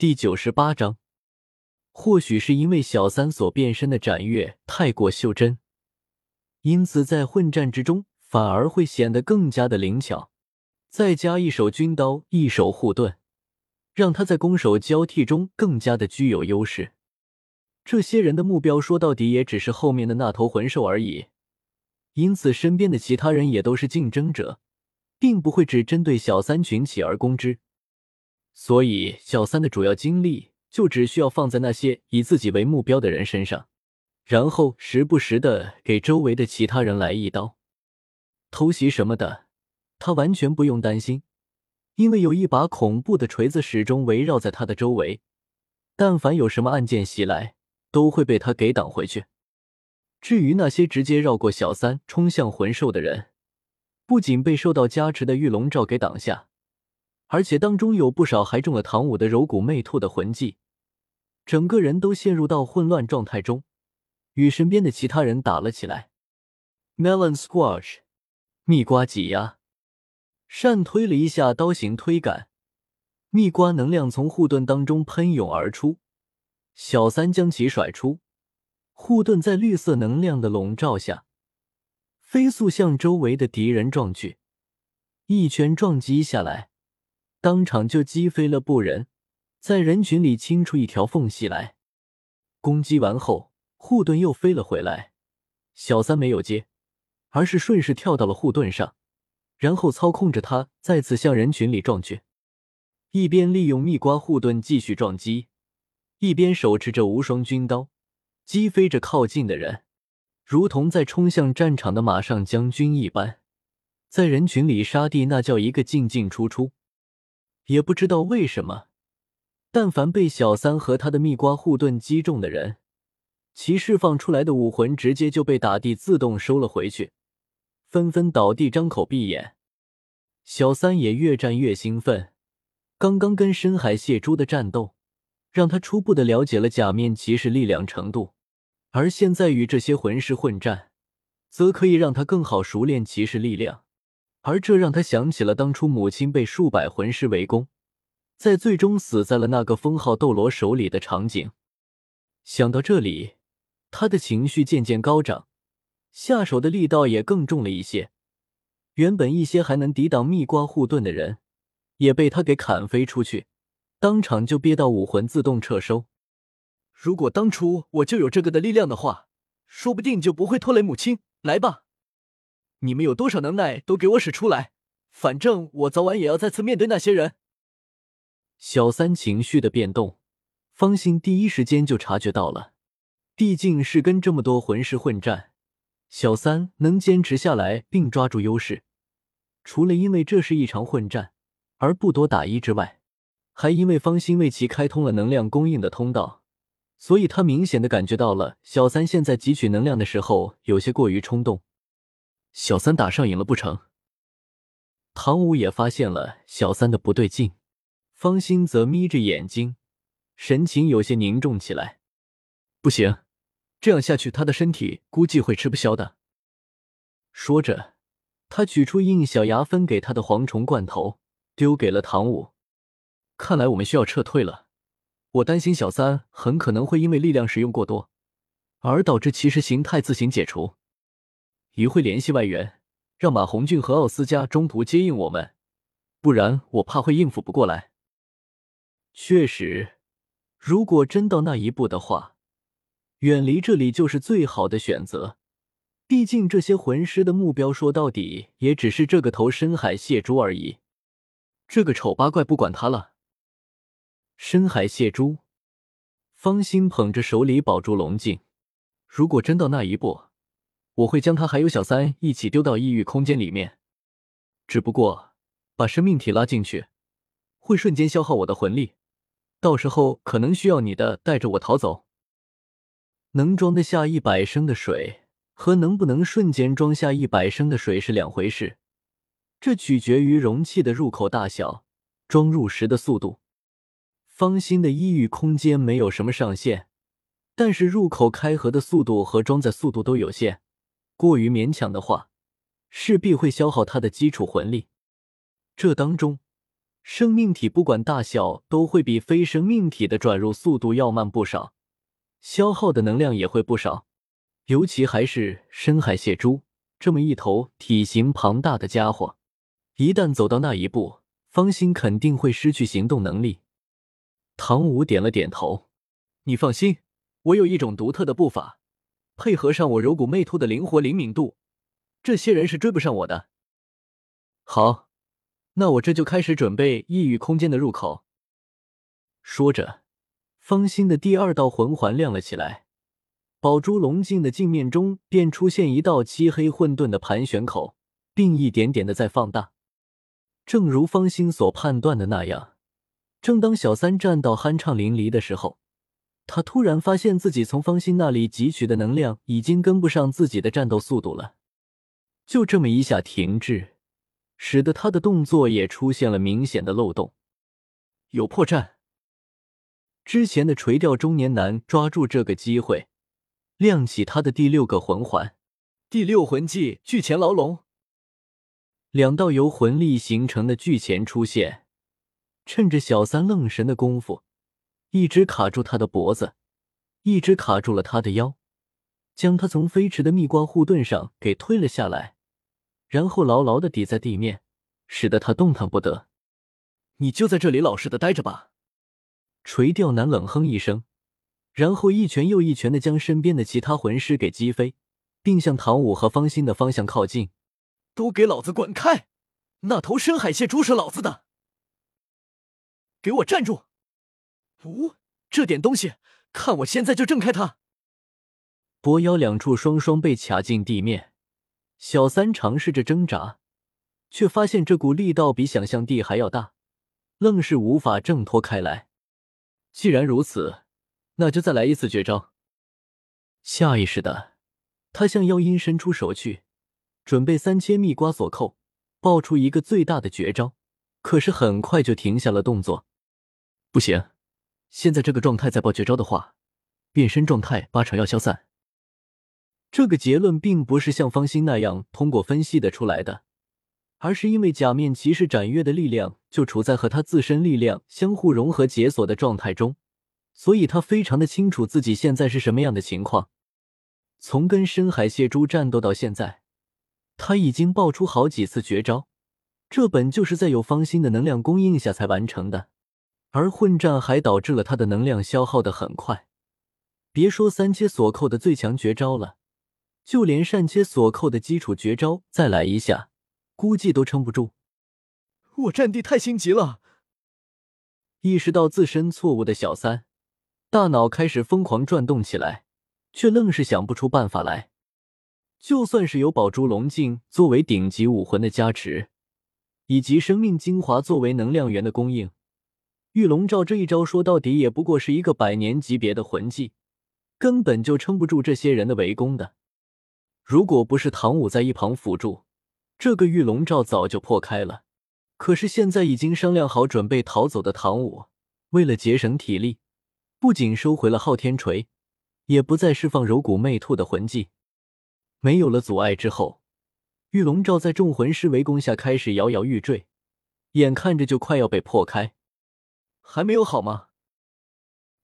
第九十八章，或许是因为小三所变身的斩月太过袖珍，因此在混战之中反而会显得更加的灵巧。再加一手军刀，一手护盾，让他在攻守交替中更加的具有优势。这些人的目标说到底也只是后面的那头魂兽而已，因此身边的其他人也都是竞争者，并不会只针对小三群起而攻之。所以，小三的主要精力就只需要放在那些以自己为目标的人身上，然后时不时的给周围的其他人来一刀，偷袭什么的，他完全不用担心，因为有一把恐怖的锤子始终围绕在他的周围，但凡有什么暗箭袭来，都会被他给挡回去。至于那些直接绕过小三冲向魂兽的人，不仅被受到加持的玉龙罩给挡下。而且当中有不少还中了唐舞的柔骨魅兔的魂技，整个人都陷入到混乱状态中，与身边的其他人打了起来。Melon squash，蜜瓜挤压，善推了一下刀形推杆，蜜瓜能量从护盾当中喷涌而出，小三将其甩出，护盾在绿色能量的笼罩下，飞速向周围的敌人撞去，一拳撞击下来。当场就击飞了布人，在人群里清出一条缝隙来。攻击完后，护盾又飞了回来。小三没有接，而是顺势跳到了护盾上，然后操控着他再次向人群里撞去。一边利用蜜瓜护盾继续撞击，一边手持着无双军刀，击飞着靠近的人，如同在冲向战场的马上将军一般，在人群里杀敌，那叫一个进进出出。也不知道为什么，但凡被小三和他的蜜瓜护盾击中的人，其释放出来的武魂直接就被打地自动收了回去，纷纷倒地张口闭眼。小三也越战越兴奋，刚刚跟深海蟹蛛的战斗，让他初步的了解了假面骑士力量程度，而现在与这些魂师混战，则可以让他更好熟练骑士力量。而这让他想起了当初母亲被数百魂师围攻，在最终死在了那个封号斗罗手里的场景。想到这里，他的情绪渐渐高涨，下手的力道也更重了一些。原本一些还能抵挡蜜瓜护盾的人，也被他给砍飞出去，当场就憋到武魂自动撤收。如果当初我就有这个的力量的话，说不定就不会拖累母亲。来吧。你们有多少能耐，都给我使出来！反正我早晚也要再次面对那些人。小三情绪的变动，方心第一时间就察觉到了。毕竟是跟这么多魂师混战，小三能坚持下来并抓住优势，除了因为这是一场混战而不多打一之外，还因为方心为其开通了能量供应的通道，所以他明显的感觉到了小三现在汲取能量的时候有些过于冲动。小三打上瘾了不成？唐舞也发现了小三的不对劲，方心则眯着眼睛，神情有些凝重起来。不行，这样下去他的身体估计会吃不消的。说着，他取出应小牙分给他的蝗虫罐头，丢给了唐舞。看来我们需要撤退了。我担心小三很可能会因为力量使用过多，而导致其实形态自行解除。一会联系外援，让马红俊和奥斯加中途接应我们，不然我怕会应付不过来。确实，如果真到那一步的话，远离这里就是最好的选择。毕竟这些魂师的目标说到底也只是这个头深海蟹蛛而已。这个丑八怪不管他了。深海蟹蛛，方心捧着手里宝珠龙镜，如果真到那一步。我会将他还有小三一起丢到异域空间里面，只不过把生命体拉进去，会瞬间消耗我的魂力，到时候可能需要你的带着我逃走。能装得下一百升的水和能不能瞬间装下一百升的水是两回事，这取决于容器的入口大小、装入时的速度。方心的异域空间没有什么上限，但是入口开合的速度和装载速度都有限。过于勉强的话，势必会消耗他的基础魂力。这当中，生命体不管大小，都会比非生命体的转入速度要慢不少，消耗的能量也会不少。尤其还是深海蟹蛛这么一头体型庞大的家伙，一旦走到那一步，方心肯定会失去行动能力。唐舞点了点头：“你放心，我有一种独特的步伐，配合上我柔骨魅兔的灵活灵敏度，这些人是追不上我的。”好，那我这就开始准备异域空间的入口。说着，方心的第二道魂环亮了起来，宝珠龙镜的镜面中便出现一道漆黑混沌的盘旋口，并一点点的在放大。正如方心所判断的那样。正当小三战到酣畅淋漓的时候，他突然发现自己从方心那里汲取的能量已经跟不上自己的战斗速度了，就这么一下停滞，使得他的动作也出现了明显的漏洞。有破绽。之前的垂钓中年男抓住这个机会，亮起他的第六个魂环，第六魂技巨钳牢笼。两道由魂力形成的巨钳出现。趁着小三愣神的功夫，一只卡住他的脖子，一只卡住了他的腰，将他从飞驰的蜜瓜护盾上给推了下来，然后牢牢的抵在地面，使得他动弹不得。你就在这里老实的待着吧。垂钓男冷哼一声，然后一拳又一拳的将身边的其他魂师给击飞，并向唐武和方心的方向靠近。都给老子滚开！那头深海蟹蛛是老子的。给我站住！呜，这点东西，看我现在就挣开他！脖腰两处双双被卡进地面，小三尝试着挣扎，却发现这股力道比想象地还要大，愣是无法挣脱开来。既然如此，那就再来一次绝招。下意识的，他向妖阴伸出手去，准备三千蜜瓜锁扣，爆出一个最大的绝招，可是很快就停下了动作。不行，现在这个状态再爆绝招的话，变身状态八成要消散。这个结论并不是像方心那样通过分析的出来的，而是因为假面骑士斩月的力量就处在和他自身力量相互融合解锁的状态中，所以他非常的清楚自己现在是什么样的情况。从跟深海蟹蛛战斗到现在，他已经爆出好几次绝招，这本就是在有方心的能量供应下才完成的。而混战还导致了他的能量消耗的很快，别说三切锁扣的最强绝招了，就连善切锁扣的基础绝招再来一下，估计都撑不住。我战地太心急了，意识到自身错误的小三，大脑开始疯狂转动起来，却愣是想不出办法来。就算是有宝珠龙镜作为顶级武魂的加持，以及生命精华作为能量源的供应。玉龙罩这一招说到底也不过是一个百年级别的魂技，根本就撑不住这些人的围攻的。如果不是唐舞在一旁辅助，这个玉龙罩早就破开了。可是现在已经商量好准备逃走的唐舞，为了节省体力，不仅收回了昊天锤，也不再释放柔骨魅兔的魂技。没有了阻碍之后，玉龙罩在众魂师围攻下开始摇摇欲坠，眼看着就快要被破开。还没有好吗？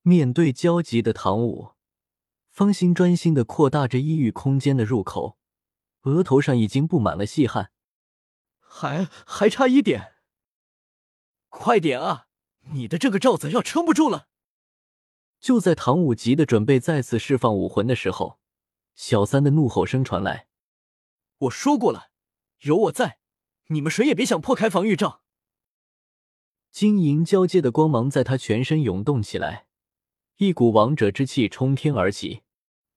面对焦急的唐舞，方心专心的扩大着异域空间的入口，额头上已经布满了细汗。还还差一点，快点啊！你的这个罩子要撑不住了。就在唐舞急的准备再次释放武魂的时候，小三的怒吼声传来：“我说过了，有我在，你们谁也别想破开防御罩。”金银交界的光芒在他全身涌动起来，一股王者之气冲天而起。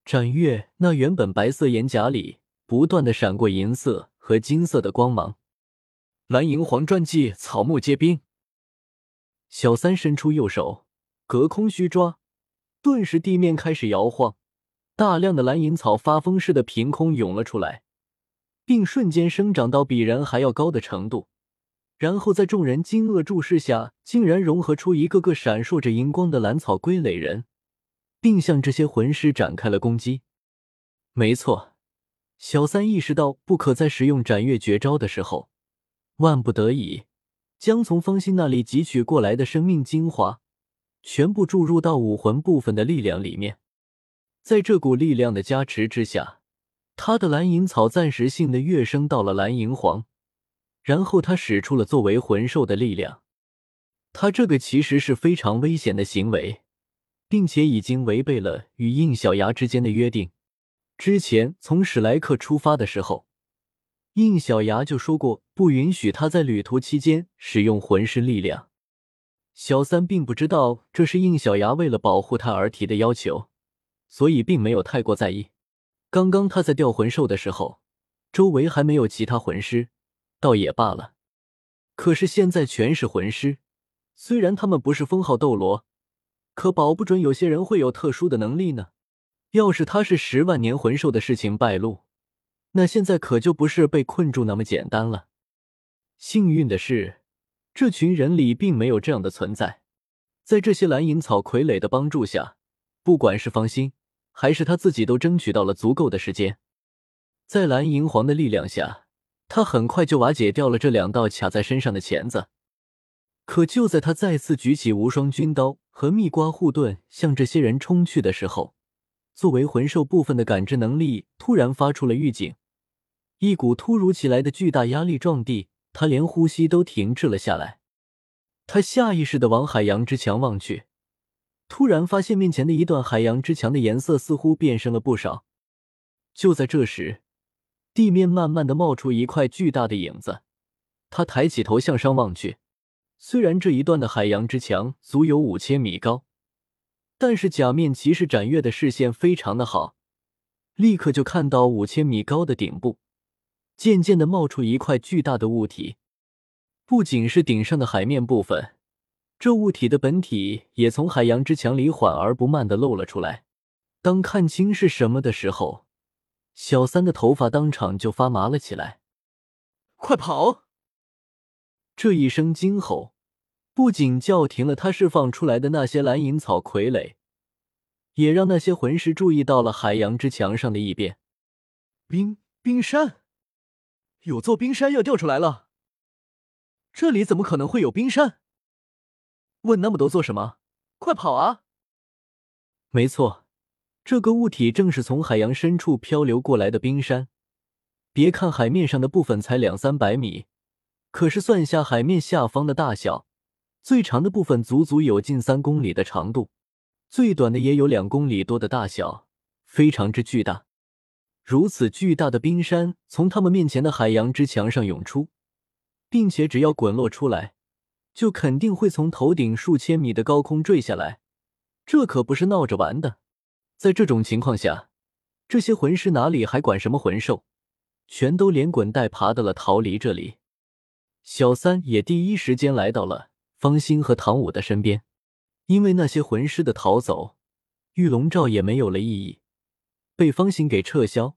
斩月那原本白色眼甲里不断的闪过银色和金色的光芒。蓝银皇传技草木皆兵。小三伸出右手，隔空虚抓，顿时地面开始摇晃，大量的蓝银草发疯似的凭空涌了出来，并瞬间生长到比人还要高的程度。然后在众人惊愕注视下，竟然融合出一个个闪烁着荧光的蓝草龟垒人，并向这些魂师展开了攻击。没错，小三意识到不可再使用斩月绝招的时候，万不得已，将从方心那里汲取过来的生命精华，全部注入到武魂部分的力量里面。在这股力量的加持之下，他的蓝银草暂时性的跃升到了蓝银皇。然后他使出了作为魂兽的力量，他这个其实是非常危险的行为，并且已经违背了与应小牙之间的约定。之前从史莱克出发的时候，应小牙就说过不允许他在旅途期间使用魂师力量。小三并不知道这是应小牙为了保护他而提的要求，所以并没有太过在意。刚刚他在调魂兽的时候，周围还没有其他魂师。倒也罢了，可是现在全是魂师，虽然他们不是封号斗罗，可保不准有些人会有特殊的能力呢。要是他是十万年魂兽的事情败露，那现在可就不是被困住那么简单了。幸运的是，这群人里并没有这样的存在，在这些蓝银草傀儡的帮助下，不管是方心还是他自己，都争取到了足够的时间，在蓝银皇的力量下。他很快就瓦解掉了这两道卡在身上的钳子，可就在他再次举起无双军刀和蜜瓜护盾向这些人冲去的时候，作为魂兽部分的感知能力突然发出了预警，一股突如其来的巨大压力撞地，他连呼吸都停滞了下来。他下意识的往海洋之墙望去，突然发现面前的一段海洋之墙的颜色似乎变深了不少。就在这时。地面慢慢的冒出一块巨大的影子，他抬起头向上望去，虽然这一段的海洋之墙足有五千米高，但是假面骑士展月的视线非常的好，立刻就看到五千米高的顶部，渐渐的冒出一块巨大的物体，不仅是顶上的海面部分，这物体的本体也从海洋之墙里缓而不慢的露了出来。当看清是什么的时候。小三的头发当场就发麻了起来，快跑！这一声惊吼，不仅叫停了他释放出来的那些蓝银草傀儡，也让那些魂师注意到了海洋之墙上的异变。冰冰山，有座冰山要掉出来了！这里怎么可能会有冰山？问那么多做什么？快跑啊！没错。这个物体正是从海洋深处漂流过来的冰山。别看海面上的部分才两三百米，可是算下海面下方的大小，最长的部分足足有近三公里的长度，最短的也有两公里多的大小，非常之巨大。如此巨大的冰山从他们面前的海洋之墙上涌出，并且只要滚落出来，就肯定会从头顶数千米的高空坠下来。这可不是闹着玩的。在这种情况下，这些魂师哪里还管什么魂兽，全都连滚带爬的了逃离这里。小三也第一时间来到了方心和唐舞的身边，因为那些魂师的逃走，玉龙罩也没有了意义，被方心给撤销。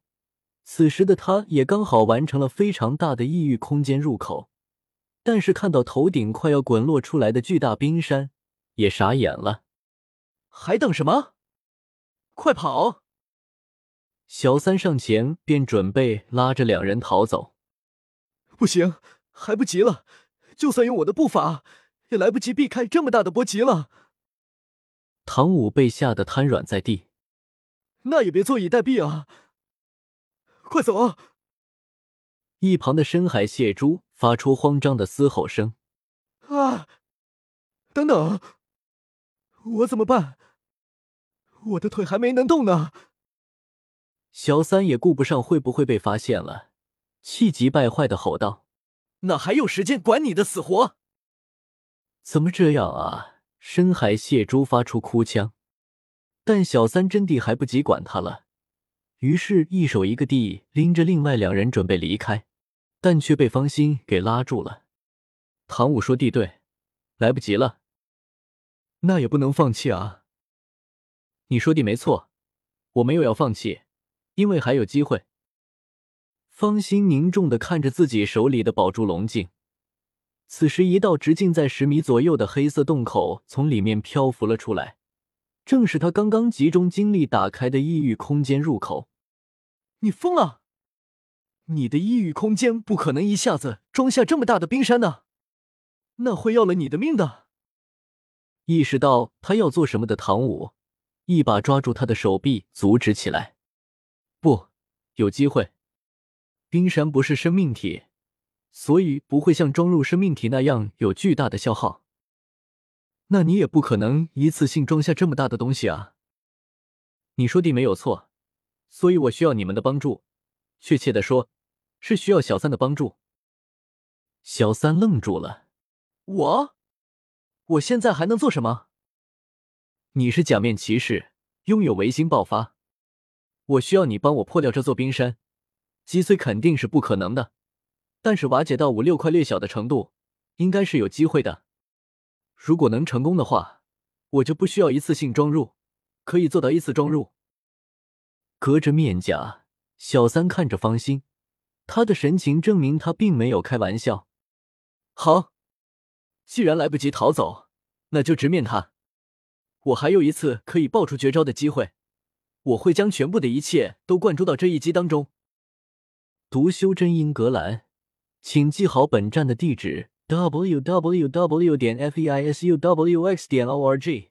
此时的他也刚好完成了非常大的异域空间入口，但是看到头顶快要滚落出来的巨大冰山，也傻眼了。还等什么？快跑！小三上前便准备拉着两人逃走。不行，还不及了！就算用我的步伐，也来不及避开这么大的波及了。唐舞被吓得瘫软在地。那也别坐以待毙啊！快走啊！一旁的深海蟹蛛发出慌张的嘶吼声。啊！等等，我怎么办？我的腿还没能动呢。小三也顾不上会不会被发现了，气急败坏的吼道：“哪还有时间管你的死活？怎么这样啊？”深海蟹蛛发出哭腔，但小三真地还不及管他了，于是，一手一个地拎着另外两人准备离开，但却被方心给拉住了。唐舞说：“地对，来不及了，那也不能放弃啊。”你说的没错，我没有要放弃，因为还有机会。方心凝重的看着自己手里的宝珠龙镜，此时一道直径在十米左右的黑色洞口从里面漂浮了出来，正是他刚刚集中精力打开的异域空间入口。你疯了！你的异域空间不可能一下子装下这么大的冰山呢！那会要了你的命的。意识到他要做什么的唐舞，一把抓住他的手臂，阻止起来。不，有机会。冰山不是生命体，所以不会像装入生命体那样有巨大的消耗。那你也不可能一次性装下这么大的东西啊。你说的没有错，所以我需要你们的帮助。确切的说，是需要小三的帮助。小三愣住了。我，我现在还能做什么？你是假面骑士，拥有维新爆发。我需要你帮我破掉这座冰山。击碎肯定是不可能的，但是瓦解到五六块略小的程度，应该是有机会的。如果能成功的话，我就不需要一次性装入，可以做到一次装入。隔着面甲，小三看着方心，他的神情证明他并没有开玩笑。好，既然来不及逃走，那就直面他。我还有一次可以爆出绝招的机会，我会将全部的一切都灌注到这一击当中。读修真英格兰，请记好本站的地址：w w w. 点 f e i s u w x. 点 o r g。